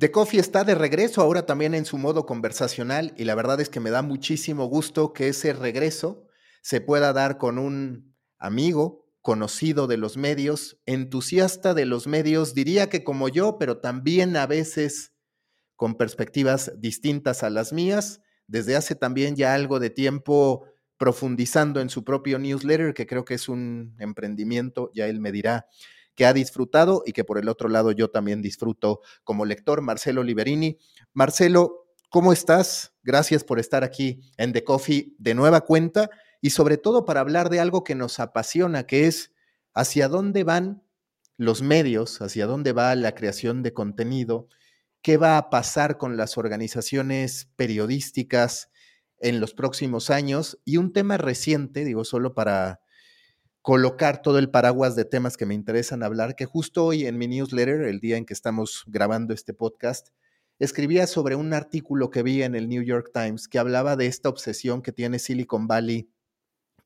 The Coffee está de regreso ahora también en su modo conversacional y la verdad es que me da muchísimo gusto que ese regreso se pueda dar con un amigo, conocido de los medios, entusiasta de los medios, diría que como yo, pero también a veces con perspectivas distintas a las mías, desde hace también ya algo de tiempo profundizando en su propio newsletter, que creo que es un emprendimiento, ya él me dirá que ha disfrutado y que por el otro lado yo también disfruto como lector, Marcelo Liberini. Marcelo, ¿cómo estás? Gracias por estar aquí en The Coffee de nueva cuenta y sobre todo para hablar de algo que nos apasiona, que es hacia dónde van los medios, hacia dónde va la creación de contenido, qué va a pasar con las organizaciones periodísticas en los próximos años y un tema reciente, digo, solo para colocar todo el paraguas de temas que me interesan hablar, que justo hoy en mi newsletter, el día en que estamos grabando este podcast, escribía sobre un artículo que vi en el New York Times que hablaba de esta obsesión que tiene Silicon Valley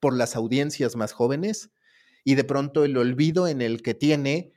por las audiencias más jóvenes y de pronto el olvido en el que tiene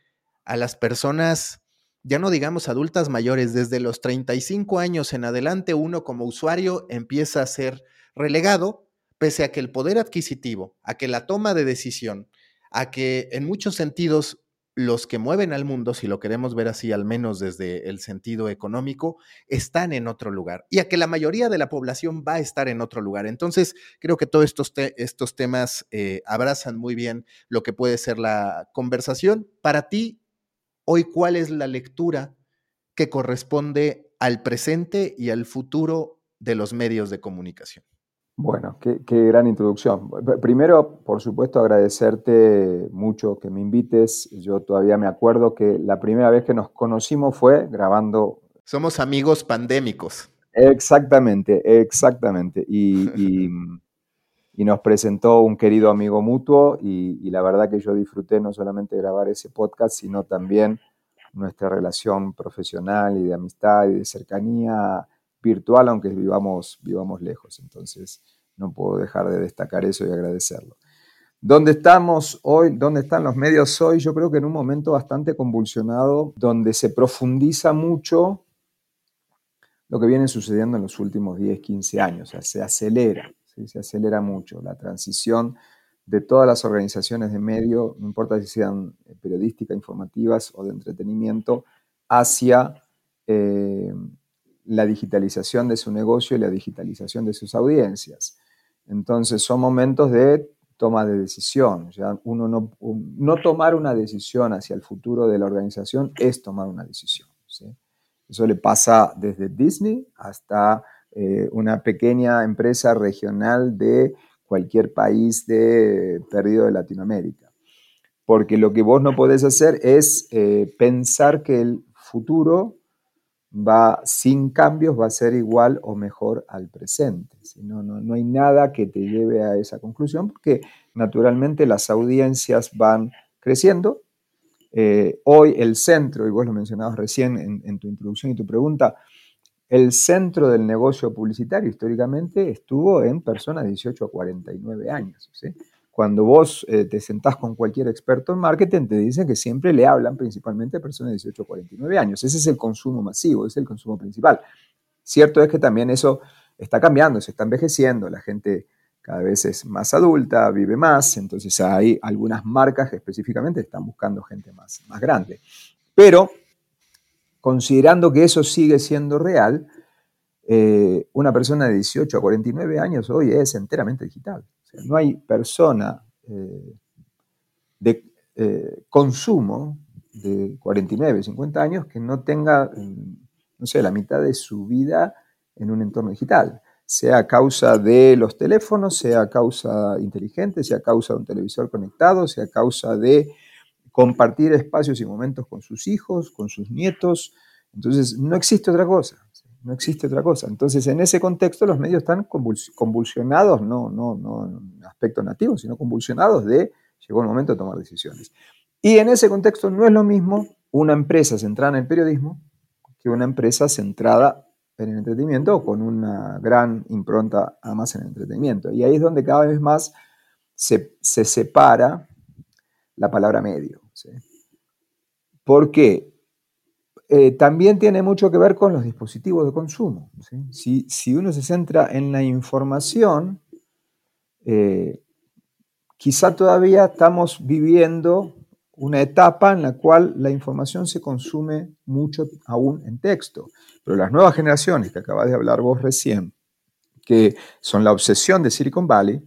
a las personas, ya no digamos adultas mayores, desde los 35 años en adelante uno como usuario empieza a ser relegado pese a que el poder adquisitivo, a que la toma de decisión, a que en muchos sentidos los que mueven al mundo, si lo queremos ver así, al menos desde el sentido económico, están en otro lugar y a que la mayoría de la población va a estar en otro lugar. Entonces, creo que todos estos, estos temas eh, abrazan muy bien lo que puede ser la conversación. Para ti, hoy, ¿cuál es la lectura que corresponde al presente y al futuro de los medios de comunicación? Bueno, qué, gran introducción. Primero, por supuesto, agradecerte mucho que me invites. Yo todavía me acuerdo que la primera vez que nos conocimos fue grabando... Somos amigos pandémicos. Exactamente, exactamente. Y, nos presentó un querido amigo mutuo y, y, la verdad que yo disfruté no solamente grabar ese podcast, sino también nuestra relación profesional y de amistad y de cercanía virtual, aunque vivamos, vivamos lejos. Entonces, no puedo dejar de destacar eso y agradecerlo. ¿Dónde estamos hoy? ¿Dónde están los medios hoy? Yo creo que en un momento bastante convulsionado, donde se profundiza mucho lo que viene sucediendo en los últimos 10, 15 años. O sea, se acelera, se acelera mucho la transición de todas las organizaciones de medio, no importa si sean periodísticas, informativas o de entretenimiento, hacia eh, la digitalización de su negocio y la digitalización de sus audiencias. Entonces son momentos de toma de decisión. Ya uno no, no tomar una decisión hacia el futuro de la organización es tomar una decisión. Eso le pasa desde Disney hasta eh, una pequeña empresa regional de cualquier país de, perdido de Latinoamérica. Porque lo que vos no podés hacer es eh, pensar que el futuro va sin cambios, va a ser igual o mejor al presente. No, no, hay nada que te lleve a esa conclusión porque naturalmente las audiencias van creciendo. Eh, hoy el centro, y vos lo mencionabas recién en, tu introducción y tu pregunta, el centro del negocio publicitario históricamente estuvo en personas de 18 a 49 años. Cuando vos eh, te sentás con cualquier experto en marketing, te dicen que siempre le hablan principalmente a personas de 18 a 49 años. Ese es el consumo masivo, ese es el consumo principal. Cierto es que también eso está cambiando, se está envejeciendo, la gente cada vez es más adulta, vive más, entonces hay algunas marcas que específicamente están buscando gente más, más grande. Pero, considerando que eso sigue siendo real, eh, una persona de 18 a 49 años hoy es enteramente digital no hay persona eh, de eh, consumo de 49, 50 años que no tenga, mm, no sé, la mitad de su vida en un entorno digital, sea a causa de los teléfonos, sea a causa inteligente, sea a causa de un televisor conectado, sea a causa de compartir espacios y momentos con sus hijos, con sus nietos. Entonces, no existe otra cosa no existe otra cosa. Entonces, en ese contexto, los medios están convulsionados, no, no, no en aspecto nativo, sino convulsionados de llegó el momento de tomar decisiones. Y en ese contexto no es lo mismo una empresa centrada en el periodismo que una empresa centrada en el entretenimiento o con una gran impronta además en el entretenimiento. Y ahí es donde cada vez más se, separa la palabra medio. ¿sí? ¿Por qué? Eh, también tiene mucho que ver con los dispositivos de consumo. Si, uno se centra en la información, eh, quizá todavía estamos viviendo una etapa en la cual la información se consume mucho aún en texto. Pero las nuevas generaciones que acabas de hablar vos recién, que son la obsesión de Silicon Valley,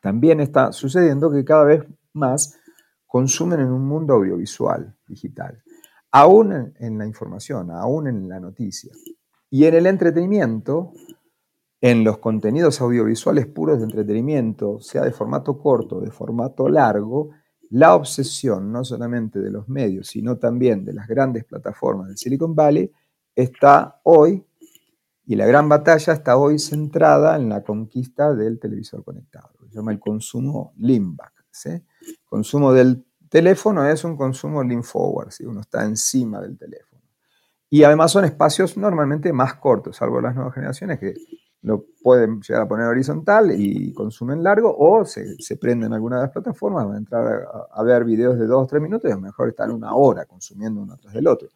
también está sucediendo que cada vez más consumen en un mundo audiovisual, digital, aún en la información, aún en la noticia. Y en el entretenimiento, en los contenidos audiovisuales puros de entretenimiento, sea de formato corto, de formato largo, la obsesión no solamente de los medios, sino también de las grandes plataformas del Silicon Valley está hoy, y la gran batalla está hoy centrada en la conquista del televisor conectado. Se llama el consumo lean back. ¿sí? Consumo del teléfono es un consumo lean forward, ¿sí? uno está encima del teléfono. Y además son espacios normalmente más cortos, salvo las nuevas generaciones que lo pueden llegar a poner horizontal y consumen largo, o se, se prenden alguna de las plataformas, van a entrar a, ver videos de dos o tres minutos y a lo mejor están una hora consumiendo uno tras del otro.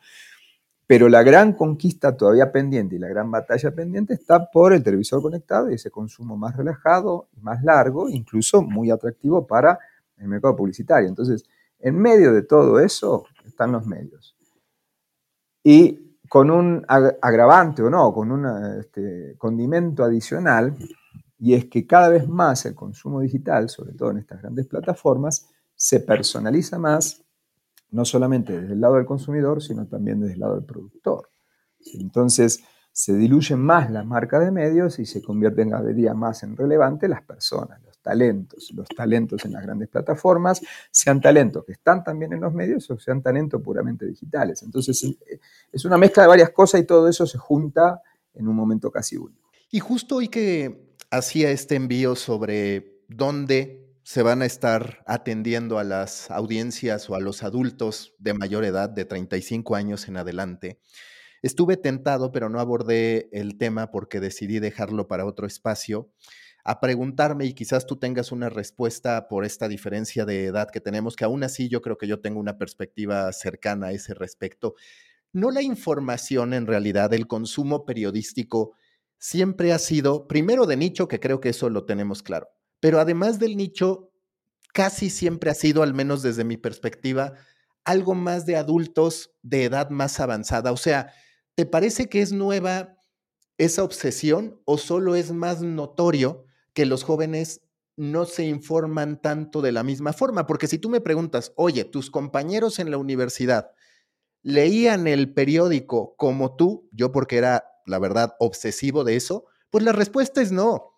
Pero la gran conquista todavía pendiente y la gran batalla pendiente está por el televisor conectado y ese consumo más relajado más largo, incluso muy atractivo para el mercado publicitario. Entonces, en medio de todo eso están los medios. Y con un agravante o no, con un este, condimento adicional, y es que cada vez más el consumo digital, sobre todo en estas grandes plataformas, se personaliza más, no solamente desde el lado del consumidor, sino también desde el lado del productor. Entonces, se diluyen más las marcas de medios y se convierten cada día más en relevante las personas, talentos, los talentos en las grandes plataformas, sean talentos que están también en los medios o sean talentos puramente digitales. Entonces eh, es una mezcla de varias cosas y todo eso se junta en un momento casi único. Y justo hoy que hacía este envío sobre dónde se van a estar atendiendo a las audiencias o a los adultos de mayor edad, de 35 años en adelante, estuve tentado, pero no abordé el tema porque decidí dejarlo para otro espacio a preguntarme y quizás tú tengas una respuesta por esta diferencia de edad que tenemos, que aún así yo creo que yo tengo una perspectiva cercana a ese respecto. No la información en realidad, el consumo periodístico siempre ha sido, primero de nicho, que creo que eso lo tenemos claro, pero además del nicho, casi siempre ha sido, al menos desde mi perspectiva, algo más de adultos de edad más avanzada. O sea, ¿te parece que es nueva esa obsesión o solo es más notorio que los jóvenes no se informan tanto de la misma forma, porque si tú me preguntas, oye, tus compañeros en la universidad leían el periódico como tú, yo porque era, la verdad, obsesivo de eso, pues la respuesta es no.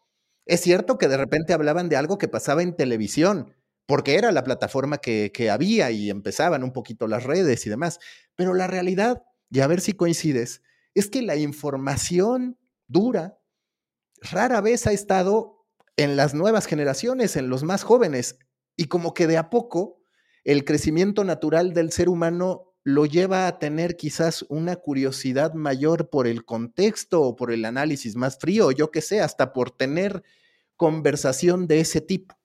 Es cierto que de repente hablaban de algo que pasaba en televisión, porque era la plataforma que, que había y empezaban un poquito las redes y demás, pero la realidad, y a ver si coincides, es que la información dura rara vez ha estado en las nuevas generaciones, en los más jóvenes. Y como que de a poco el crecimiento natural del ser humano lo lleva a tener quizás una curiosidad mayor por el contexto o por el análisis más frío, yo que sé, hasta por tener conversación de ese tipo.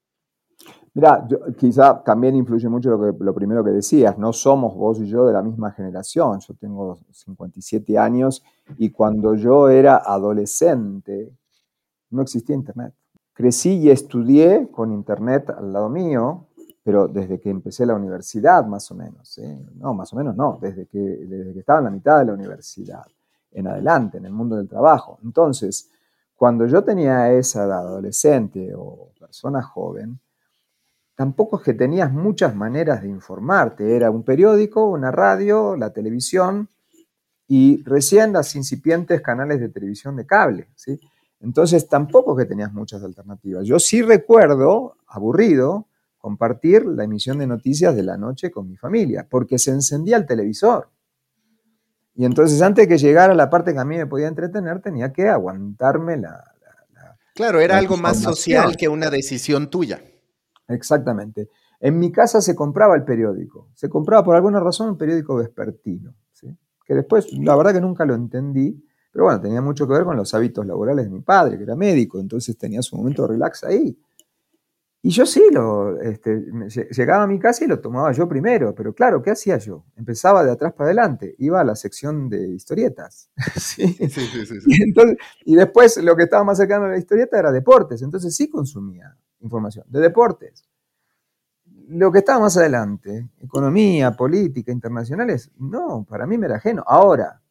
Mira, quizá también influye mucho lo, que, lo primero que decías, no somos vos y yo de la misma generación, yo tengo 57 años y cuando yo era adolescente no existía Internet. Crecí y estudié con internet al lado mío, pero desde que empecé la universidad, más o menos. No, más o menos no, desde que, desde que estaba en la mitad de la universidad, en adelante, en el mundo del trabajo. Entonces, cuando yo tenía esa edad, adolescente o persona joven, tampoco es que tenías muchas maneras de informarte. Era un periódico, una radio, la televisión y recién las incipientes canales de televisión de cable. ¿sí? Entonces tampoco que tenías muchas alternativas. Yo sí recuerdo, aburrido, compartir la emisión de noticias de la noche con mi familia, porque se encendía el televisor. Y entonces antes de que llegara la parte que a mí me podía entretener, tenía que aguantarme la... claro, era algo más social que una decisión tuya. Exactamente. En mi casa se compraba el periódico. Se compraba por alguna razón un periódico vespertino, que después, la verdad que nunca lo entendí, pero bueno, tenía mucho que ver con los hábitos laborales de mi padre, que era médico, entonces tenía su momento de relax ahí. Y yo sí, lo, este, llegaba a mi casa y lo tomaba yo primero, pero claro, ¿qué hacía yo? Empezaba de atrás para adelante, iba a la sección de historietas. ¿sí? Sí, sí, y, después lo que estaba más cercano a la historieta era deportes, entonces sí consumía información de deportes. Lo que estaba más adelante, economía, política, internacionales, no, para mí me era ajeno. Ahora,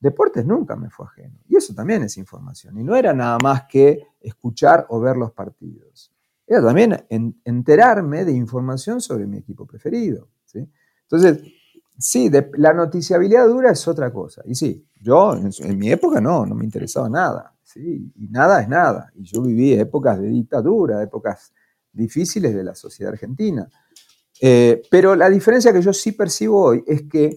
deportes nunca me fue ajeno. Y eso también es información. Y no era nada más que escuchar o ver los partidos era también enterarme de información sobre mi equipo preferido. ¿sí? Entonces, sí, la noticiabilidad dura es otra cosa. Y sí, yo en, mi época no, no me interesaba nada. ¿sí? Y nada es nada. Y yo viví épocas de dictadura, épocas difíciles de la sociedad argentina. Eh, pero la diferencia que yo sí percibo hoy es que,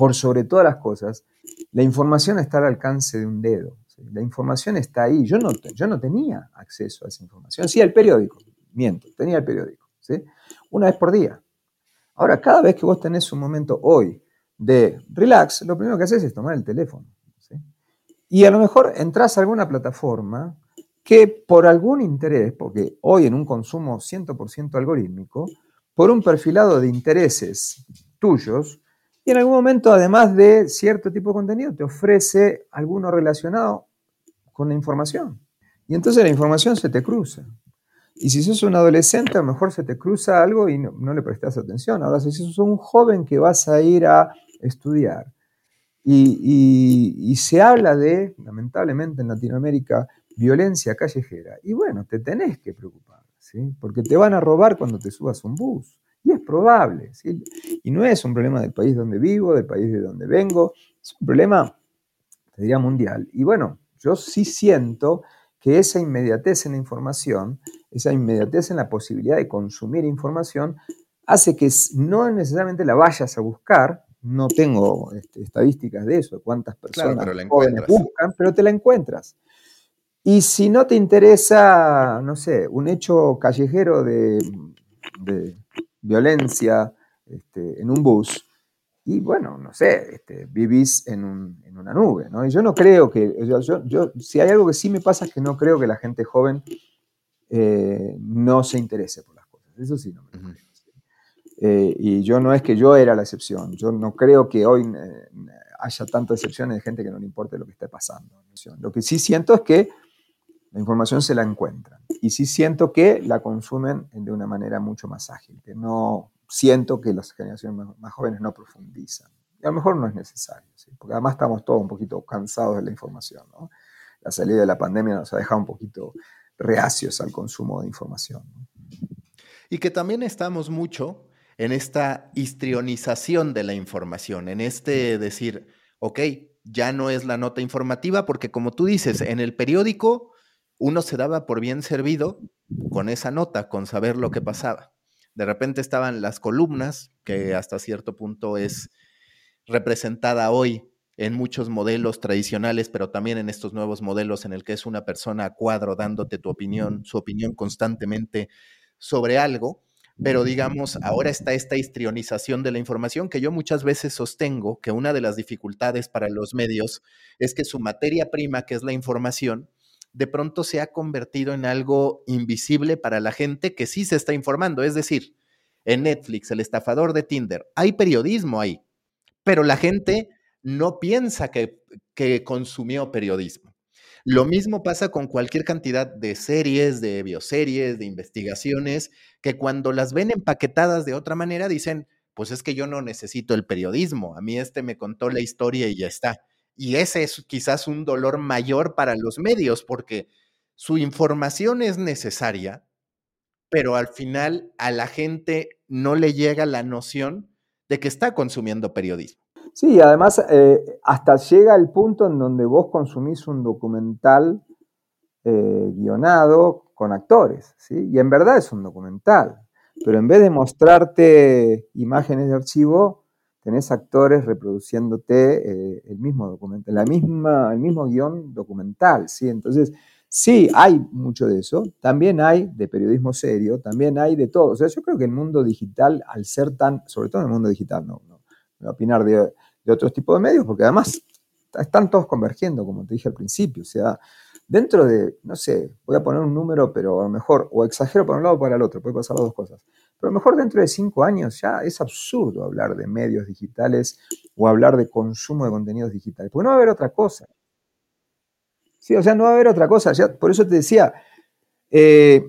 por sobre todas las cosas, la información está al alcance de un dedo. La información está ahí. Yo no, yo no tenía acceso a esa información. Sí, al periódico. Miento, tenía el periódico. ¿sí? Una vez por día. Ahora, cada vez que vos tenés un momento hoy de relax, lo primero que haces es tomar el teléfono. Y a lo mejor entras a alguna plataforma que por algún interés, porque hoy en un consumo 100% algorítmico, por un perfilado de intereses tuyos, y en algún momento, además de cierto tipo de contenido, te ofrece alguno relacionado con la información. Y entonces la información se te cruza. Y si sos un adolescente, a lo mejor se te cruza algo y no, le prestas atención. Ahora, si sos un joven que vas a ir a estudiar y, se habla de, lamentablemente en Latinoamérica, violencia callejera, y bueno, te tenés que preocupar, ¿sí? porque te van a robar cuando te subas un bus. Y es probable. ¿sí? Y no es un problema del país donde vivo, del país de donde vengo, es un problema, te diría, mundial. Y bueno, yo sí siento que esa inmediatez en la información, esa inmediatez en la posibilidad de consumir información, hace que no necesariamente la vayas a buscar, no tengo este, estadísticas de eso, de cuántas personas jóvenes buscan, pero te la encuentras. Y si no te interesa, no sé, un hecho callejero de, violencia este, en un bus, y bueno, no sé, este, vivís en, una nube, ¿no? Y yo no creo que, yo, si hay algo que sí me pasa es que no creo que la gente joven eh, no se interese por las cosas, eso sí no me lo creo. Eh, y yo no es que yo era la excepción, yo no creo que hoy eh, haya tantas excepciones de gente que no le importe lo que esté pasando. Lo que sí siento es que la información se la encuentran y sí siento que la consumen de una manera mucho más ágil, que no siento que las generaciones más, jóvenes no profundizan. Y a lo mejor no es necesario, porque además estamos todos un poquito cansados de la información. La salida de la pandemia nos ha dejado un poquito reacios al consumo de información. Y que también estamos mucho en esta histrionización de la información, en este decir, ok, ya no es la nota informativa, porque como tú dices, en el periódico uno se daba por bien servido con esa nota, con saber lo que pasaba. De repente estaban las columnas, que hasta cierto punto es representada hoy en muchos modelos tradicionales, pero también en estos nuevos modelos en el que es una persona a cuadro dándote tu opinión, su opinión constantemente sobre algo. Pero digamos, ahora está esta histrionización de la información que yo muchas veces sostengo que una de las dificultades para los medios es que su materia prima, que es la información, de pronto se ha convertido en algo invisible para la gente que sí se está informando. Es decir, en Netflix, el estafador de Tinder, hay periodismo ahí, pero la gente no piensa que, consumió periodismo. Lo mismo pasa con cualquier cantidad de series, de bioseries, de investigaciones, que cuando las ven empaquetadas de otra manera dicen, pues es que yo no necesito el periodismo, a mí este me contó la historia y ya está. Y ese es quizás un dolor mayor para los medios, porque su información es necesaria, pero al final a la gente no le llega la noción de que está consumiendo periodismo. Sí, además eh, hasta llega el punto en donde vos consumís un documental eh, guionado con actores, ¿sí? Y en verdad es un documental, pero en vez de mostrarte imágenes de archivo, tenés actores reproduciéndote eh, el mismo misma, el mismo guion documental, ¿sí? Entonces, sí, hay mucho de eso, también hay de periodismo serio, también hay de todo. O sea, yo creo que el mundo digital, al ser tan, sobre todo en el mundo digital, no, no, a opinar de, de otros tipos de medios, porque además están todos convergiendo, como te dije al principio, o sea, dentro de, no sé, voy a poner un número, pero a lo mejor, o exagero para un lado o para el otro, puede pasar las dos cosas. Pero a lo mejor dentro de cinco años ya es absurdo hablar de medios digitales o hablar de consumo de contenidos digitales, porque no va a haber otra cosa. Sí, o sea, no va a haber otra cosa. Ya, por eso te decía, eh,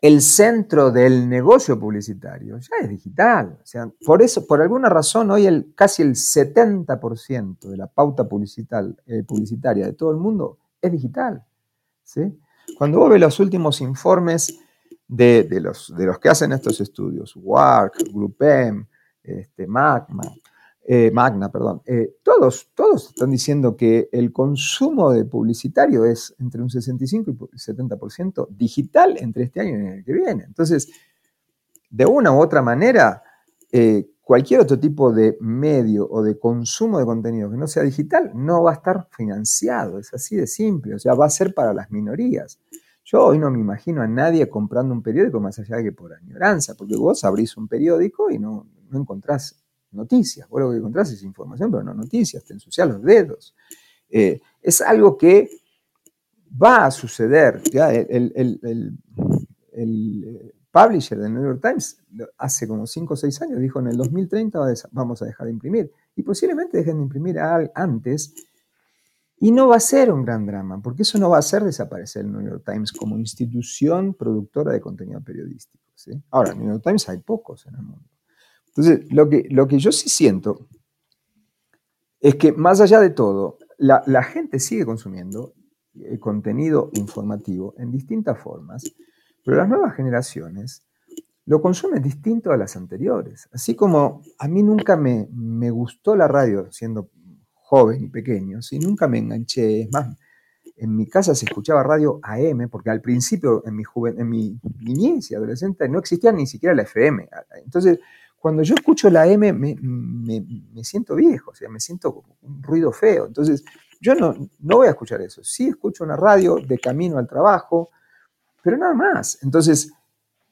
el centro del negocio publicitario ya es digital. O sea, por eso, por alguna razón, hoy el, casi el 70% de la pauta eh, publicitaria de todo el mundo es digital. ¿sí? Cuando vos ves los últimos informes de, los, de los que hacen estos estudios, WARC, GroupM, este, eh, Magna, perdón, eh, todos, todos están diciendo que el consumo de publicitario es entre un 65 y 70% digital entre este año y el que viene. Entonces, de una u otra manera, eh, cualquier otro tipo de medio o de consumo de contenido que no sea digital no va a estar financiado, es así de simple, o sea, va a ser para las minorías. Yo hoy no me imagino a nadie comprando un periódico más allá de que por añoranza, porque vos abrís un periódico y no, no encontrás noticias. Vos lo que encontrás es información, pero no noticias, te ensucias los dedos. Eh, es algo que va a suceder. ¿ya? El, el, eh, publisher del New York Times hace como 5 o 6 años dijo en el 2030 vamos a dejar de imprimir. Y posiblemente dejen de imprimir antes. Y no va a ser un gran drama, porque eso no va a hacer desaparecer el New York Times como institución productora de contenido periodístico. Ahora, el New York Times hay pocos en el mundo. Entonces, lo que, lo que yo sí siento es que más allá de todo, la, gente sigue consumiendo eh, contenido informativo en distintas formas, pero las nuevas generaciones lo consumen distinto a las anteriores. Así como a mí nunca me, me gustó la radio siendo joven y pequeño, ¿sí? nunca me enganché, es más, en mi casa se escuchaba radio AM, porque al principio, en mi, en mi niñez y adolescente, no existía ni siquiera la FM. Entonces, cuando yo escucho la M me, siento viejo, o sea, me siento un ruido feo. Entonces, yo no, no voy a escuchar eso. Sí escucho una radio de camino al trabajo, pero nada más. Entonces,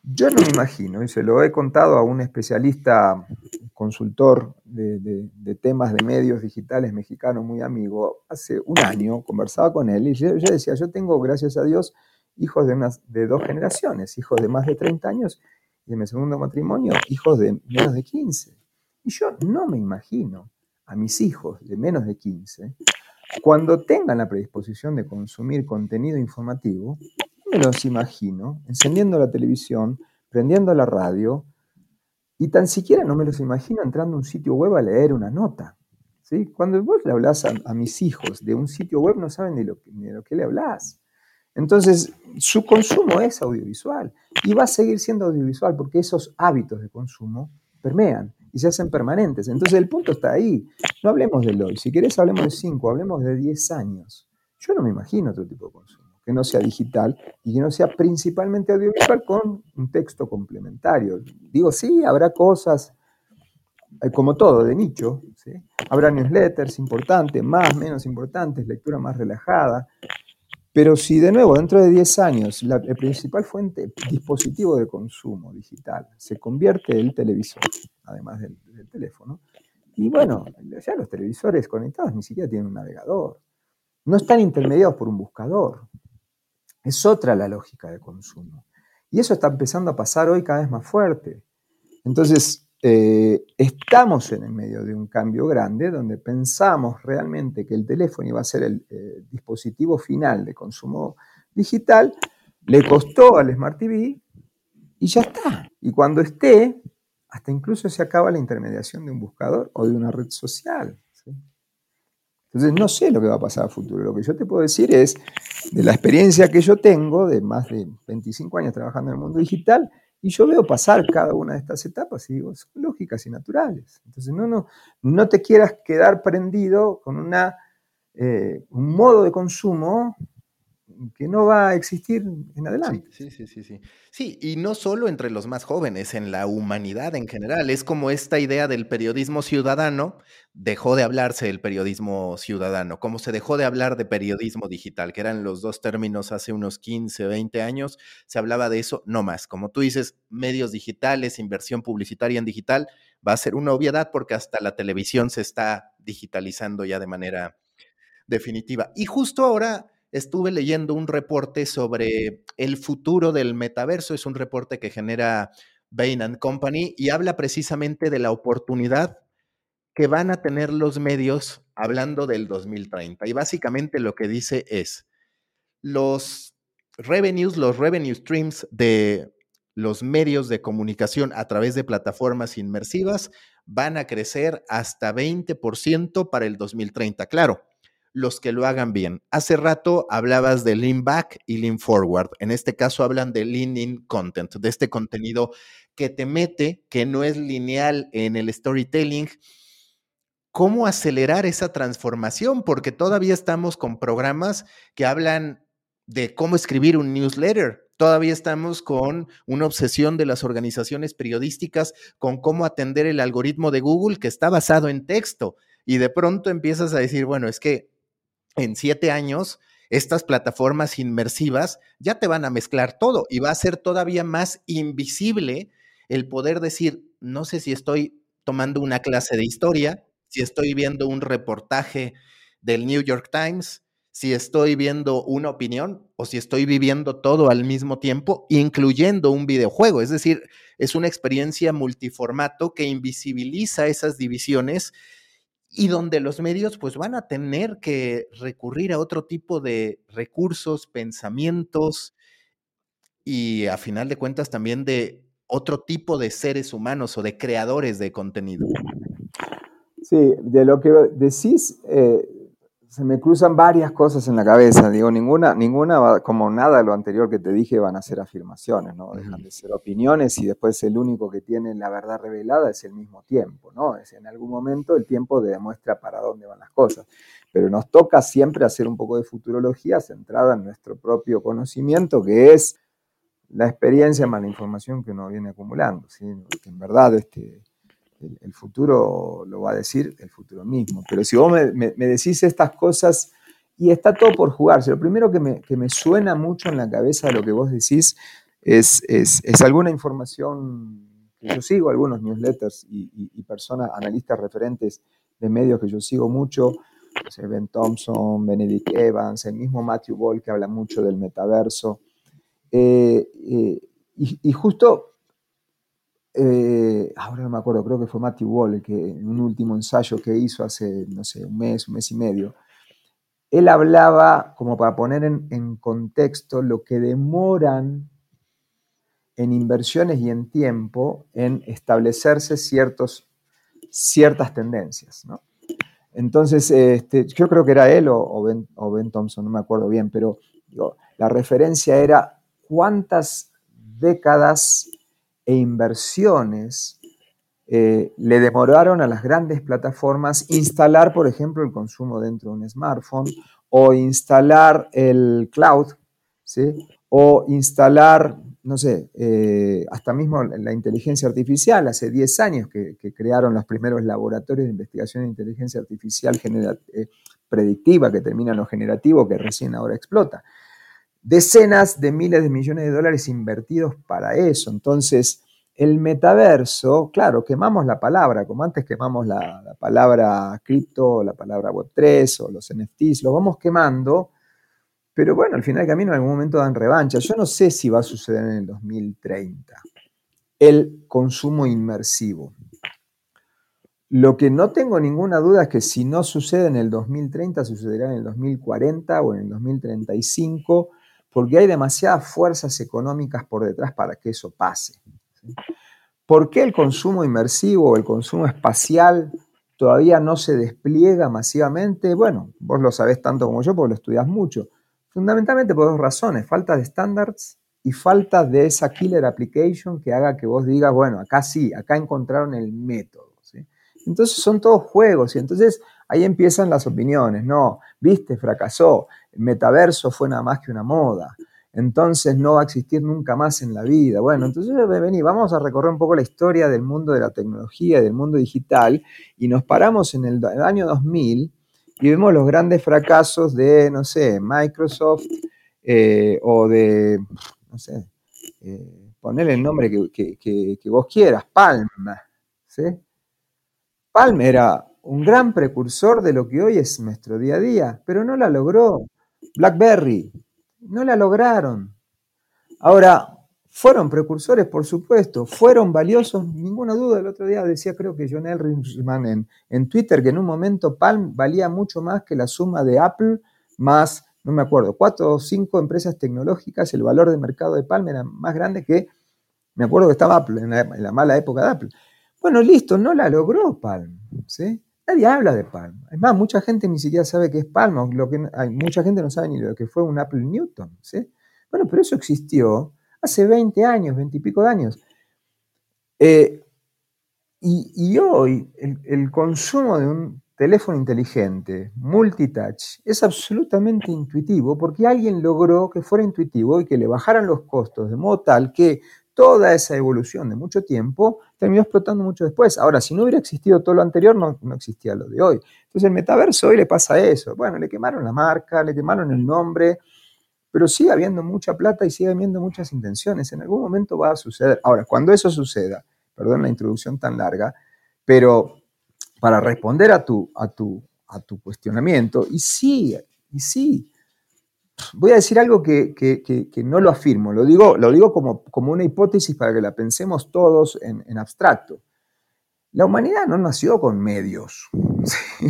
yo no me imagino, y se lo he contado a un especialista, consultor de, temas de medios digitales mexicano muy amigo, hace un año conversaba con él y yo, decía, yo tengo, gracias a Dios, hijos de, unas, de dos generaciones, hijos de más de 30 años y en mi segundo matrimonio hijos de menos de 15. Y yo no me imagino a mis hijos de menos de 15, cuando tengan la predisposición de consumir contenido informativo, me los imagino encendiendo la televisión, prendiendo la radio, y tan siquiera no me los imagino entrando a un sitio web a leer una nota. ¿sí? Cuando vos le hablas a, mis hijos de un sitio web, no saben ni lo, ni de lo que le hablas. Entonces, su consumo es audiovisual y va a seguir siendo audiovisual porque esos hábitos de consumo permean y se hacen permanentes. Entonces, el punto está ahí. No hablemos del hoy. Si querés, hablemos de 5, hablemos de 10 años. Yo no me imagino otro tipo de consumo que no sea digital y que no sea principalmente audiovisual con un texto complementario. Digo, sí, habrá cosas, eh, como todo, de nicho. Habrá newsletters importantes, más, menos importantes, lectura más relajada, pero si de nuevo, dentro de 10 años, la principal fuente, dispositivo de consumo digital, se convierte el televisor, además del, teléfono, y bueno, ya los televisores conectados ni siquiera tienen un navegador, no están intermediados por un buscador. Es otra la lógica de consumo. Y eso está empezando a pasar hoy cada vez más fuerte. Entonces, eh, estamos en el medio de un cambio grande donde pensamos realmente que el teléfono iba a ser el eh, dispositivo final de consumo digital, le costó al Smart TV y ya está. Y cuando esté, hasta incluso se acaba la intermediación de un buscador o de una red social. Entonces no sé lo que va a pasar a futuro. Lo que yo te puedo decir es, de la experiencia que yo tengo, de más de 25 años trabajando en el mundo digital, y yo veo pasar cada una de estas etapas y digo, son lógicas y naturales. Entonces, no, no, no te quieras quedar prendido con una, eh, un modo de consumo que no va a existir en adelante. Sí, sí, sí, sí. Sí, y no solo entre los más jóvenes, en la humanidad en general. Es como esta idea del periodismo ciudadano, dejó de hablarse del periodismo ciudadano, como se dejó de hablar de periodismo digital, que eran los dos términos hace unos 15, 20 años, se hablaba de eso, no más. Como tú dices, medios digitales, inversión publicitaria en digital, va a ser una obviedad porque hasta la televisión se está digitalizando ya de manera definitiva. Y justo ahora estuve leyendo un reporte sobre el futuro del metaverso. Es un reporte que genera Bain Company y habla precisamente de la oportunidad que van a tener los medios hablando del 2030. Y básicamente lo que dice es, los revenues, los revenue streams de los medios de comunicación a través de plataformas inmersivas van a crecer hasta 20% para el 2030. Claro, los que lo hagan bien. Hace rato hablabas de lean back y lean forward. En este caso hablan de lean in content, de este contenido que te mete, que no es lineal en el storytelling. ¿Cómo acelerar esa transformación? Porque todavía estamos con programas que hablan de cómo escribir un newsletter. Todavía estamos con una obsesión de las organizaciones periodísticas con cómo atender el algoritmo de Google que está basado en texto. Y de pronto empiezas a decir, bueno, es que en siete años, estas plataformas inmersivas ya te van a mezclar todo y va a ser todavía más invisible el poder decir, no sé si estoy tomando una clase de historia, si estoy viendo un reportaje del New York Times, si estoy viendo una opinión o si estoy viviendo todo al mismo tiempo, incluyendo un videojuego. Es decir, es una experiencia multiformato que invisibiliza esas divisiones y donde los medios pues van a tener que recurrir a otro tipo de recursos, pensamientos y a final de cuentas también de otro tipo de seres humanos o de creadores de contenido. Sí, de lo que decís, eh, se me cruzan varias cosas en la cabeza. Digo, ninguna, ninguna, como nada de lo anterior que te dije, van a ser afirmaciones, ¿no? Dejan de ser opiniones y después el único que tiene la verdad revelada es el mismo tiempo, ¿no? Es en algún momento el tiempo demuestra para dónde van las cosas. Pero nos toca siempre hacer un poco de futurología centrada en nuestro propio conocimiento, que es la experiencia más la información que uno viene acumulando, ¿sí? Porque en verdad, este el, futuro lo va a decir el futuro mismo. Pero si vos me, decís estas cosas y está todo por jugarse, lo primero que me, suena mucho en la cabeza de lo que vos decís es, es, alguna información que yo sigo, algunos newsletters y, personas, analistas referentes de medios que yo sigo mucho, Ben Thompson, Benedict Evans, el mismo Matthew Ball que habla mucho del metaverso. Eh, eh, y, justo eh, ahora no me acuerdo, creo que fue Matthew Wall, que en un último ensayo que hizo hace, no sé, un mes, un mes y medio, él hablaba, como para poner en, contexto, lo que demoran en inversiones y en tiempo en establecerse ciertos, ciertas tendencias. Entonces, este, yo creo que era él o, ben, Thompson, no me acuerdo bien, pero la referencia era cuántas décadas e inversiones eh, le demoraron a las grandes plataformas instalar, por ejemplo, el consumo dentro de un smartphone o instalar el cloud, ¿sí? o instalar, no sé, eh, hasta mismo la inteligencia artificial. Hace 10 años que, crearon los primeros laboratorios de investigación de inteligencia artificial eh, predictiva, que termina en lo generativo, que recién ahora explota decenas de miles de millones de dólares invertidos para eso. Entonces, el metaverso, claro, quemamos la palabra, como antes quemamos la, palabra cripto, la palabra Web3 o los NFTs, lo vamos quemando, pero bueno, al final del camino en algún momento dan revancha. Yo no sé si va a suceder en el 2030 el consumo inmersivo. Lo que no tengo ninguna duda es que si no sucede en el 2030, sucederá en el 2040 o en el 2035 porque hay demasiadas fuerzas económicas por detrás para que eso pase. ¿Por qué el consumo inmersivo o el consumo espacial todavía no se despliega masivamente? Bueno, vos lo sabés tanto como yo porque lo estudias mucho. Fundamentalmente por dos razones, falta de estándares y falta de esa killer application que haga que vos digas, bueno, acá sí, acá encontraron el método. Entonces son todos juegos y entonces ahí empiezan las opiniones, no, viste, fracasó, metaverso fue nada más que una moda, entonces no va a existir nunca más en la vida. Bueno, entonces vení, vamos a recorrer un poco la historia del mundo de la tecnología y del mundo digital y nos paramos en el, año 2000 y vemos los grandes fracasos de, no sé, Microsoft eh, o de, no sé, eh, ponerle el nombre que, que vos quieras, Palm, ¿sí? Palm era un gran precursor de lo que hoy es nuestro día a día, pero no la logró. BlackBerry, no la lograron. Ahora, fueron precursores, por supuesto, fueron valiosos, ninguna duda. El otro día decía, creo que John Elrichman en, en Twitter, que en un momento Palm valía mucho más que la suma de Apple más, no me acuerdo, cuatro o cinco empresas tecnológicas, el valor de mercado de Palm era más grande que, me acuerdo que estaba Apple, en la, mala época de Apple. Bueno, listo, no la logró Palm, ¿sí? Nadie habla de Palm. Es más, mucha gente ni siquiera sabe qué es Palm, lo que, hay, mucha gente no sabe ni lo que fue un Apple Newton. Bueno, pero eso existió hace 20 años, 20 y pico de años. Eh, y, hoy el, consumo de un teléfono inteligente, multitouch, es absolutamente intuitivo porque alguien logró que fuera intuitivo y que le bajaran los costos de modo tal que toda esa evolución de mucho tiempo terminó explotando mucho después. Ahora, si no hubiera existido todo lo anterior, no, no existía lo de hoy. Entonces, el metaverso hoy le pasa eso. Bueno, le quemaron la marca, le quemaron el nombre, pero sigue habiendo mucha plata y sigue habiendo muchas intenciones. En algún momento va a suceder. Ahora, cuando eso suceda, perdón la introducción tan larga, pero para responder a tu, a tu, a tu cuestionamiento, y sí, y sí, voy a decir algo que, no lo afirmo, lo digo, lo digo como, como, una hipótesis para que la pensemos todos en, en abstracto. La humanidad no nació con medios. ¿sí?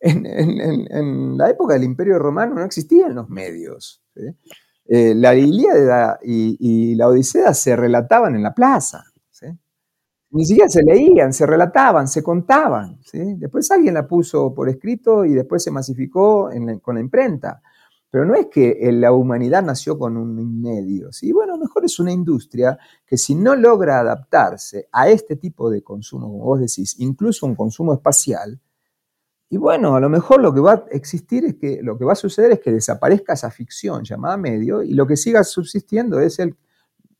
en, la época del Imperio Romano no existían los medios. Eh, la Ilíada y, la Odisea se relataban en la plaza. Ni siquiera se leían, se relataban, se contaban. Después alguien la puso por escrito y después se masificó con la imprenta. Pero no es que la humanidad nació con un medio. ¿sí? Bueno, mejor es una industria que si no logra adaptarse a este tipo de consumo, como vos decís, incluso un consumo espacial, y bueno, a lo mejor lo que va a existir es que lo que va a suceder es que desaparezca esa ficción llamada medio y lo que siga subsistiendo es el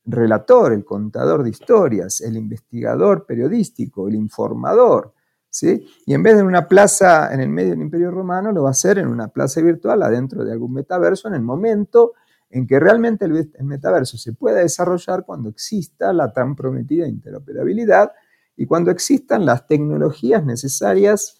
relator, el contador de historias, el investigador periodístico, el informador. ¿sí? Y en vez de una plaza en el medio del Imperio Romano, lo va a hacer en una plaza virtual adentro de algún metaverso en el momento en que realmente el metaverso se pueda desarrollar cuando exista la tan prometida interoperabilidad y cuando existan las tecnologías necesarias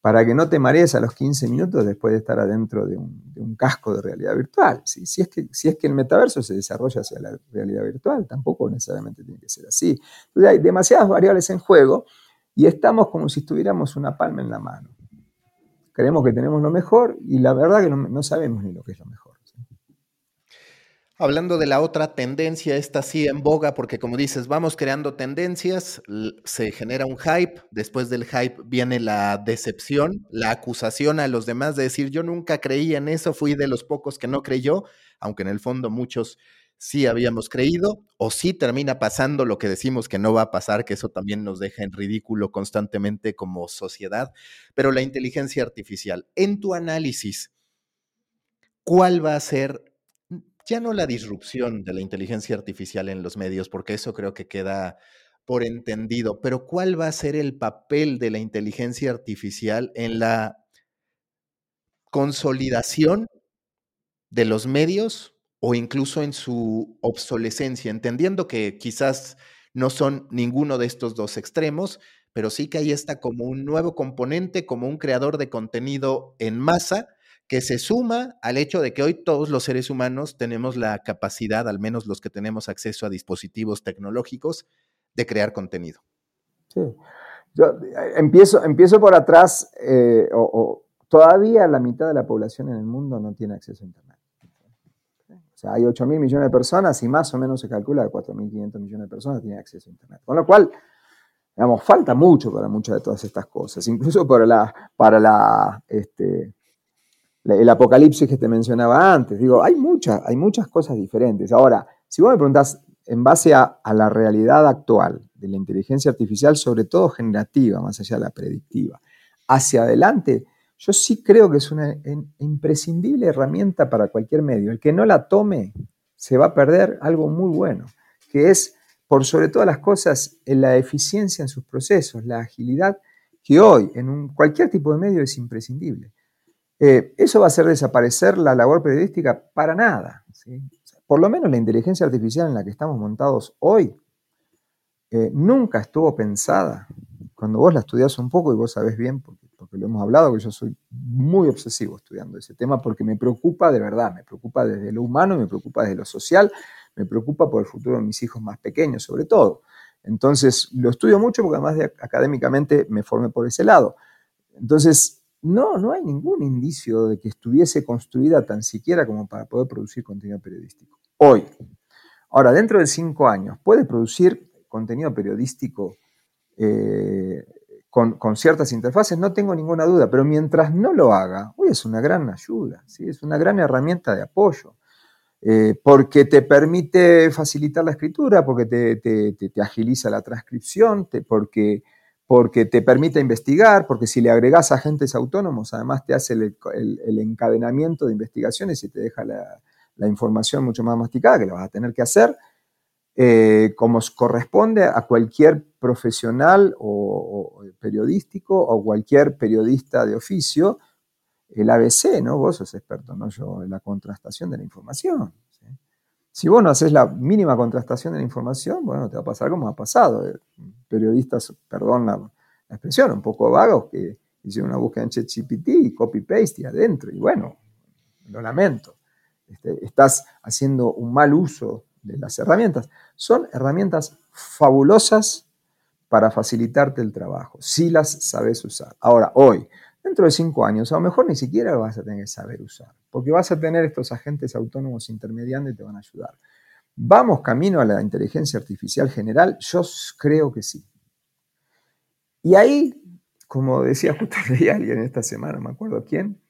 para que no te marees a los 15 minutos después de estar adentro de un, casco de realidad virtual. Si, es que, el metaverso se desarrolla hacia la realidad virtual, tampoco necesariamente tiene que ser así. Entonces hay demasiadas variables en juego y estamos como si estuviéramos una palma en la mano. Creemos que tenemos lo mejor y la verdad que no sabemos ni lo que es lo mejor. Hablando de la otra tendencia, esta sí en boga, porque como dices, vamos creando tendencias, se genera un hype, después del hype viene la decepción, la acusación a los demás de decir, yo nunca creí en eso, fui de los pocos que no creyó, aunque en el fondo muchos sí habíamos creído, o sí termina pasando lo que decimos que no va a pasar, que eso también nos deja en ridículo constantemente como sociedad, pero la inteligencia artificial, en tu análisis, ¿cuál va a ser ya no la disrupción de la inteligencia artificial en los medios, porque eso creo que queda por entendido, pero ¿cuál va a ser el papel de la inteligencia artificial en la consolidación de los medios o incluso en su obsolescencia, entendiendo que quizás no son ninguno de estos dos extremos, pero sí que ahí está como un nuevo componente, como un creador de contenido en masa que se suma al hecho de que hoy todos los seres humanos tenemos la capacidad, al menos los que tenemos acceso a dispositivos tecnológicos, de crear contenido. Sí. Yo eh, empiezo, empiezo por atrás, eh, o, todavía la mitad de la población en el mundo no tiene acceso a Internet. O sea, hay 8 mil millones de personas y más o menos se calcula que 4.500 millones de personas tienen acceso a Internet. Con lo cual, digamos, falta mucho para muchas de todas estas cosas, incluso para la, para la este, el apocalipsis que te mencionaba antes. Digo, hay, muchas hay muchas cosas diferentes. Ahora, si vos me preguntás en base a, la realidad actual de la inteligencia artificial, sobre todo generativa, más allá de la predictiva, hacia adelante, yo sí creo que es una imprescindible herramienta para cualquier medio. El que no la tome se va a perder algo muy bueno, que es, por sobre todas las cosas, la eficiencia en sus procesos, la agilidad, que hoy en cualquier tipo de medio es imprescindible. Eh, ¿Eso va a hacer desaparecer la labor periodística? Para nada. Por lo menos la inteligencia artificial en la que estamos montados hoy eh, nunca estuvo pensada. Cuando vos la estudiás un poco y vos sabés bien, porque lo hemos hablado, que yo soy muy obsesivo estudiando ese tema porque me preocupa de verdad, me preocupa desde lo humano, me preocupa desde lo social, me preocupa por el futuro de mis hijos más pequeños, sobre todo. Entonces, lo estudio mucho porque además de académicamente me formé por ese lado. Entonces, no, no hay ningún indicio de que estuviese construida tan siquiera como para poder producir contenido periodístico. Hoy. Ahora, dentro de cinco años, ¿puede producir contenido periodístico eh, con, ciertas interfaces? No tengo ninguna duda, pero mientras no lo haga, hoy es una gran ayuda, ¿sí? es una gran herramienta de apoyo. Eh, porque te permite facilitar la escritura, porque te, agiliza la transcripción, porque, porque, te permite investigar, porque si le agregas agentes autónomos, además te hace el, encadenamiento de investigaciones y te deja la, información mucho más masticada, que la vas a tener que hacer, eh, como corresponde a cualquier profesional o periodístico o cualquier periodista de oficio, el ABC, ¿no? Vos sos experto, ¿no? Yo, en la contrastación de la información. Si vos no haces la mínima contrastación de la información, bueno, te va a pasar como ha pasado. Eh, periodistas, perdón la, expresión, un poco vagos que hicieron una búsqueda en ChatGPT y copy-paste y adentro. Y bueno, lo lamento. Este, estás haciendo un mal uso de las herramientas. Son herramientas fabulosas para facilitarte el trabajo, si las sabes usar. Ahora, hoy, Dentro de cinco años, a lo mejor ni siquiera lo vas a tener que saber usar, porque vas a tener estos agentes autónomos intermediando y te van a ayudar. ¿Vamos camino a la inteligencia artificial general? Yo creo que sí. Y ahí, como decía justo leí alguien esta semana, me acuerdo quién,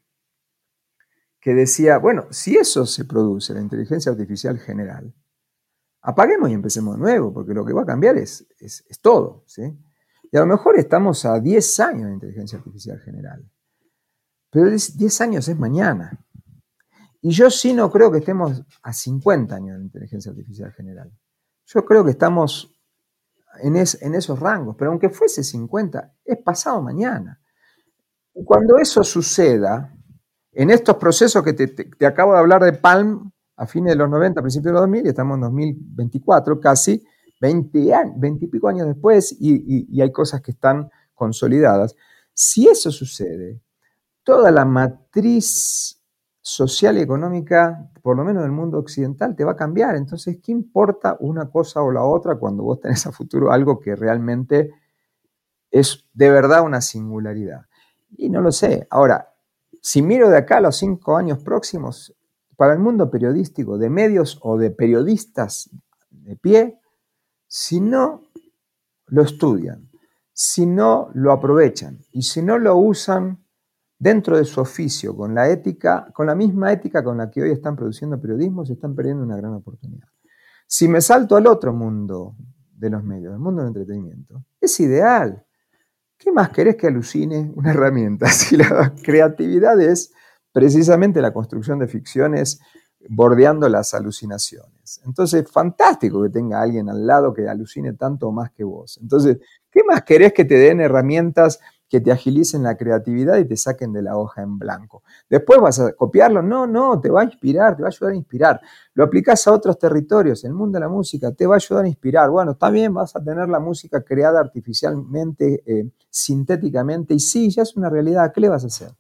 que decía, bueno, si eso se produce, la inteligencia artificial general, apaguemos y empecemos de nuevo, porque lo que va a cambiar es, es, es todo. ¿sí? Y a lo mejor estamos a 10 años de inteligencia artificial general. Pero 10 años es mañana. Y yo sí no creo que estemos a 50 años de inteligencia artificial general. Yo creo que estamos en, esos rangos, pero aunque fuese 50, es pasado mañana. Y cuando eso suceda, en estos procesos que te, acabo de hablar de Palm a fines de los 90, principios de los 2000, y estamos en 2024 casi, 20, años, 20 y pico años después y, hay cosas que están consolidadas. Si eso sucede, toda la matriz social y económica, por lo menos del mundo occidental, te va a cambiar. Entonces, ¿qué importa una cosa o la otra cuando vos tenés a futuro algo que realmente es de verdad una singularidad? Y no lo sé. Ahora, si miro de acá a los cinco años próximos, para el mundo periodístico, de medios o de periodistas de pie, si no lo estudian, si no lo aprovechan y si no lo usan dentro de su oficio con la ética, con la misma ética con la que hoy están produciendo periodismo, se están perdiendo una gran oportunidad. Si me salto al otro mundo de los medios, el mundo del entretenimiento, es ideal. ¿Qué más querés que alucine una herramienta? Si la creatividad es precisamente la construcción de ficciones bordeando las alucinaciones. Entonces, fantástico que tenga alguien al lado que alucine tanto o más que vos. Entonces, ¿qué más querés que te den herramientas que te agilicen la creatividad y te saquen de la hoja en blanco? Después vas a copiarlo. No, no, te va a inspirar, te va a ayudar a inspirar. Lo aplicás a otros territorios, el mundo de la música te va a ayudar a inspirar. Bueno, bien, vas a tener la música creada artificialmente, eh, sintéticamente, y sí, ya es una realidad. ¿Qué le vas a hacer?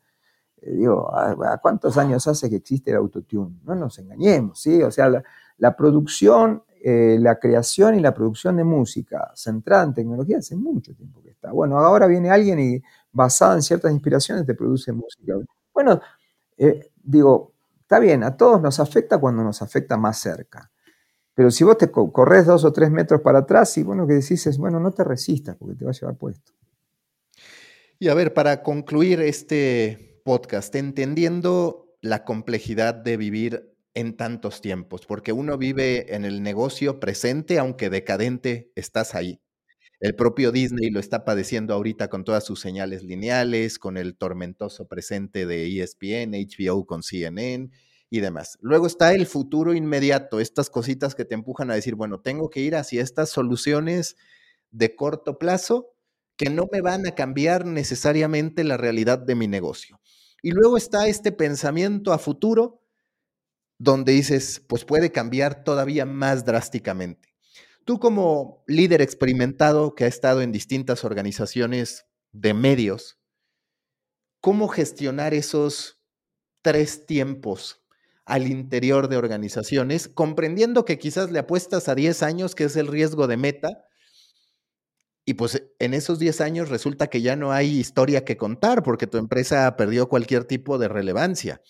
Eh, digo, ¿a cuántos años hace que existe el autotune? No nos engañemos, ¿sí? O sea, la, producción, eh, la creación y la producción de música centrada en tecnología hace mucho tiempo que está. Bueno, ahora viene alguien y basada en ciertas inspiraciones te produce música. Bueno, eh, digo, está bien, a todos nos afecta cuando nos afecta más cerca. Pero si vos te corres dos o tres metros para atrás y bueno, que decís es, bueno, no te resistas porque te va a llevar puesto. Y a ver, para concluir este podcast, entendiendo la complejidad de vivir en tantos tiempos, porque uno vive en el negocio presente, aunque decadente, estás ahí. El propio Disney lo está padeciendo ahorita con todas sus señales lineales, con el tormentoso presente de ESPN, HBO con CNN y demás. Luego está el futuro inmediato, estas cositas que te empujan a decir, bueno, tengo que ir hacia estas soluciones de corto plazo que no me van a cambiar necesariamente la realidad de mi negocio. Y luego está este pensamiento a futuro donde dices, pues puede cambiar todavía más drásticamente. Tú como líder experimentado que ha estado en distintas organizaciones de medios, cómo gestionar esos tres tiempos al interior de organizaciones, comprendiendo que quizás le apuestas a 10 años, que es el riesgo de meta, y pues en esos 10 años resulta que ya no hay historia que contar porque tu empresa perdió cualquier tipo de relevancia.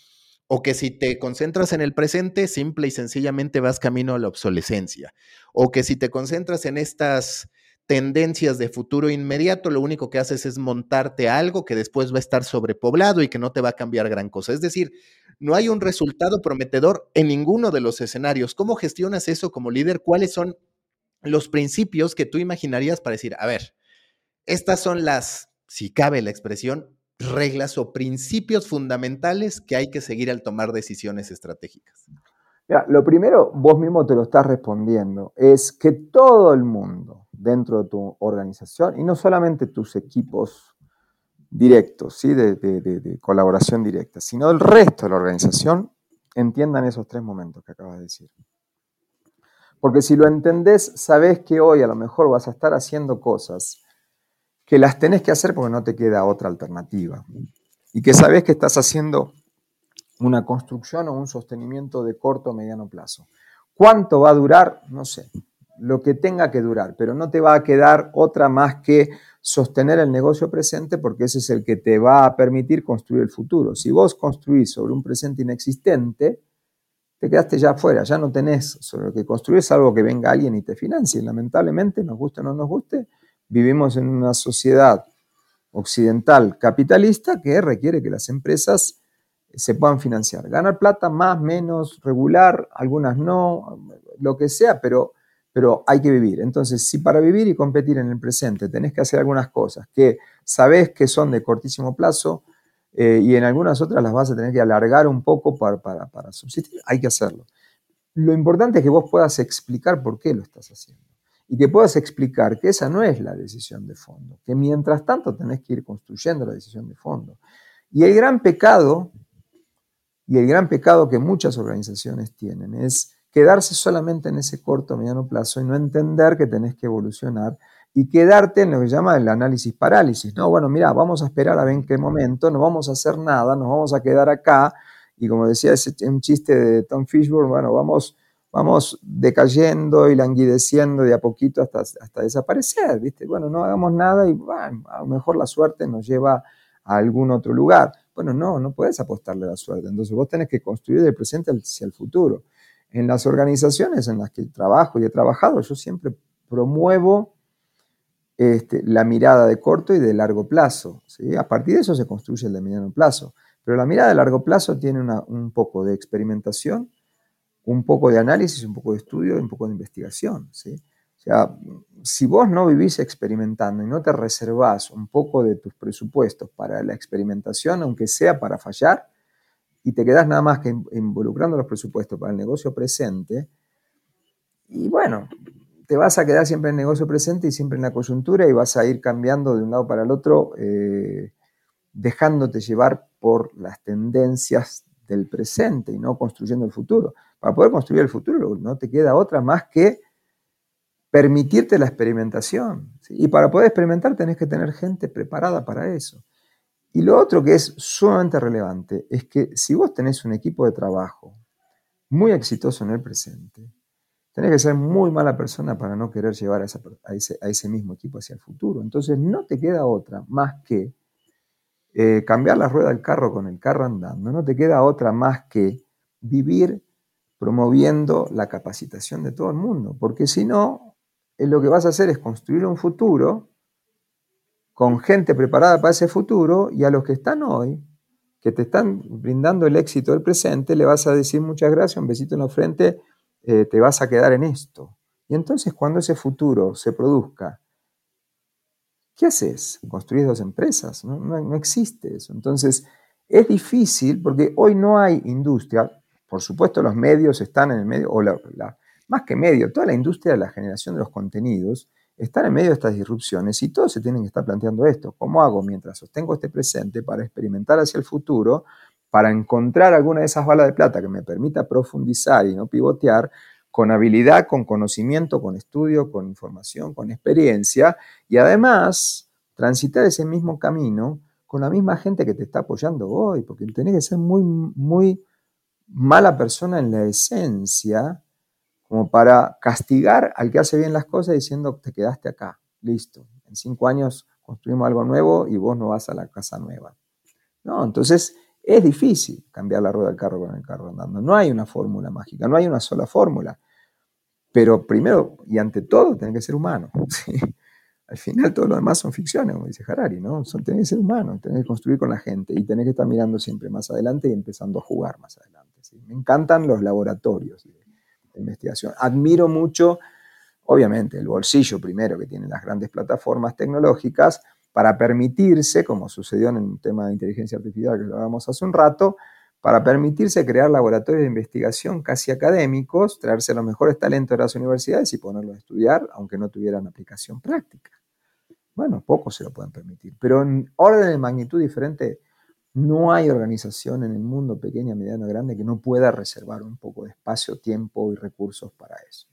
O que si te concentras en el presente, simple y sencillamente vas camino a la obsolescencia. O que si te concentras en estas tendencias de futuro inmediato, lo único que haces es montarte algo que después va a estar sobrepoblado y que no te va a cambiar gran cosa. Es decir, no hay un resultado prometedor en ninguno de los escenarios. ¿Cómo gestionas eso como líder? ¿Cuáles son los principios que tú imaginarías para decir, a ver, estas son las, si cabe la expresión, reglas o principios fundamentales que hay que seguir al tomar decisiones estratégicas? lo primero, vos mismo te lo estás respondiendo, es que todo el mundo dentro de tu organización, y no solamente tus equipos directos, ¿sí? de, colaboración directa, sino el resto de la organización, entiendan esos tres momentos que acabas de decir. Porque si lo entendés, sabés que hoy a lo mejor vas a estar haciendo cosas que las tenés que hacer porque no te queda otra alternativa. Y que sabés que estás haciendo una construcción o un sostenimiento de corto o mediano plazo. ¿Cuánto va a durar? No sé, lo que tenga que durar, pero no te va a quedar otra más que sostener el negocio presente porque ese es el que te va a permitir construir el futuro. Si vos construís sobre un presente inexistente, te quedaste ya afuera, ya no tenés sobre lo que construir, algo que venga alguien y te financie. Lamentablemente, nos guste o no nos guste, vivimos en una sociedad occidental capitalista que requiere que las empresas se puedan financiar. Ganar plata más, menos, regular, algunas no, lo que sea, pero, pero hay que vivir. Entonces, si para vivir y competir en el presente tenés que hacer algunas cosas que sabés que son de cortísimo plazo eh, y en algunas otras las vas a tener que alargar un poco para, para, para subsistir, hay que hacerlo. Lo importante es que vos puedas explicar por qué lo estás haciendo y que puedas explicar que esa no es la decisión de fondo, que mientras tanto tenés que ir construyendo la decisión de fondo. Y el gran pecado y el gran pecado que muchas organizaciones tienen es quedarse solamente en ese corto mediano plazo y no entender que tenés que evolucionar y quedarte en lo que se llama el análisis parálisis. No, bueno, mira, vamos a esperar a ver en qué momento, no vamos a hacer nada, nos vamos a quedar acá. Y como decía ese, un chiste de Tom Fishburne, bueno, vamos, vamos decayendo y languideciendo de a poquito hasta, hasta desaparecer, ¿viste? Bueno, no hagamos nada y bueno, a lo mejor la suerte nos lleva a algún otro lugar. Bueno, no, no puedes apostarle a la suerte. Entonces vos tenés que construir del presente hacia el futuro. En las organizaciones en las que trabajo y he trabajado, yo siempre promuevo este, la mirada de corto y de largo plazo. A partir de eso se construye el de mediano plazo. Pero la mirada de largo plazo tiene un poco de experimentación, un poco de análisis, un poco de estudio y un poco de investigación. ¿sí? O sea, si vos no vivís experimentando y no te reservás un poco de tus presupuestos para la experimentación, aunque sea para fallar, y te quedás nada más que involucrando los presupuestos para el negocio presente, y bueno, te vas a quedar siempre en el negocio presente y siempre en la coyuntura y vas a ir cambiando de un lado para el otro, eh, dejándote llevar por las tendencias del presente y no construyendo el futuro. Para poder construir el futuro no te queda otra más que permitirte la experimentación. Y para poder experimentar tenés que tener gente preparada para eso. Y lo otro que es sumamente relevante es que si vos tenés un equipo de trabajo muy exitoso en el presente, tenés que ser muy mala persona para no querer llevar a, ese, a ese, mismo equipo hacia el futuro. Entonces no te queda otra más que eh, cambiar la rueda del carro con el carro andando, no te queda otra más que vivir promoviendo la capacitación de todo el mundo, porque si no, lo que vas a hacer es construir un futuro con gente preparada para ese futuro y a los que están hoy, que te están brindando el éxito del presente, le vas a decir muchas gracias, un besito en la frente, eh, te vas a quedar en esto. Y entonces cuando ese futuro se produzca, ¿qué haces? ¿Construís dos empresas? No, existe eso. Entonces es difícil porque hoy no hay industria, por supuesto los medios están en el medio, o la más que medio, toda la industria de la generación de los contenidos está en medio de estas disrupciones y todos se tienen que estar planteando esto. ¿Cómo hago mientras sostengo este presente para experimentar hacia el futuro, para encontrar alguna de esas balas de plata que me permita profundizar y no pivotear con habilidad, con conocimiento, con estudio, con información, con experiencia y además transitar ese mismo camino con la misma gente que te está apoyando hoy, porque tenés que ser muy, muy mala persona en la esencia como para castigar al que hace bien las cosas diciendo te quedaste acá, listo, en cinco años construimos algo nuevo y vos no vas a la casa nueva. No, entonces es difícil cambiar la rueda del carro con el carro andando. No hay una fórmula mágica, no hay una sola fórmula. Pero primero y ante todo, tenés que ser humano. Al final todo lo demás son ficciones, como dice Harari, ¿no? Son, tenés que ser humano, tenés que construir con la gente y tenés que estar mirando siempre más adelante y empezando a jugar más adelante. Me encantan los laboratorios de, investigación. Admiro mucho, obviamente, el bolsillo primero que tienen las grandes plataformas tecnológicas para permitirse, como sucedió en el tema de inteligencia artificial que lo hablamos hace un rato, para permitirse crear laboratorios de investigación casi académicos, traerse los mejores talentos de las universidades y ponerlos a estudiar, aunque no tuvieran aplicación práctica. Bueno, pocos se lo pueden permitir, pero en orden de magnitud diferente, no hay organización en el mundo, pequeña, mediana, grande, que no pueda reservar un poco de espacio, tiempo y recursos para eso.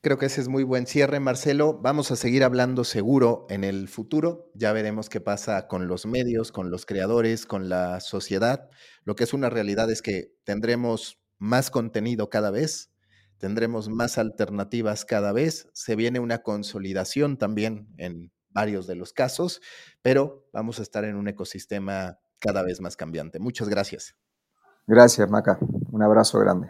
Creo que ese es muy buen cierre, Marcelo. Vamos a seguir hablando seguro en el futuro. Ya veremos qué pasa con los medios, con los creadores, con la sociedad. Lo que es una realidad es que tendremos más contenido cada vez, tendremos más alternativas cada vez. Se viene una consolidación también en varios de los casos, pero vamos a estar en un ecosistema cada vez más cambiante. Muchas gracias. Gracias, Maca. Un abrazo grande.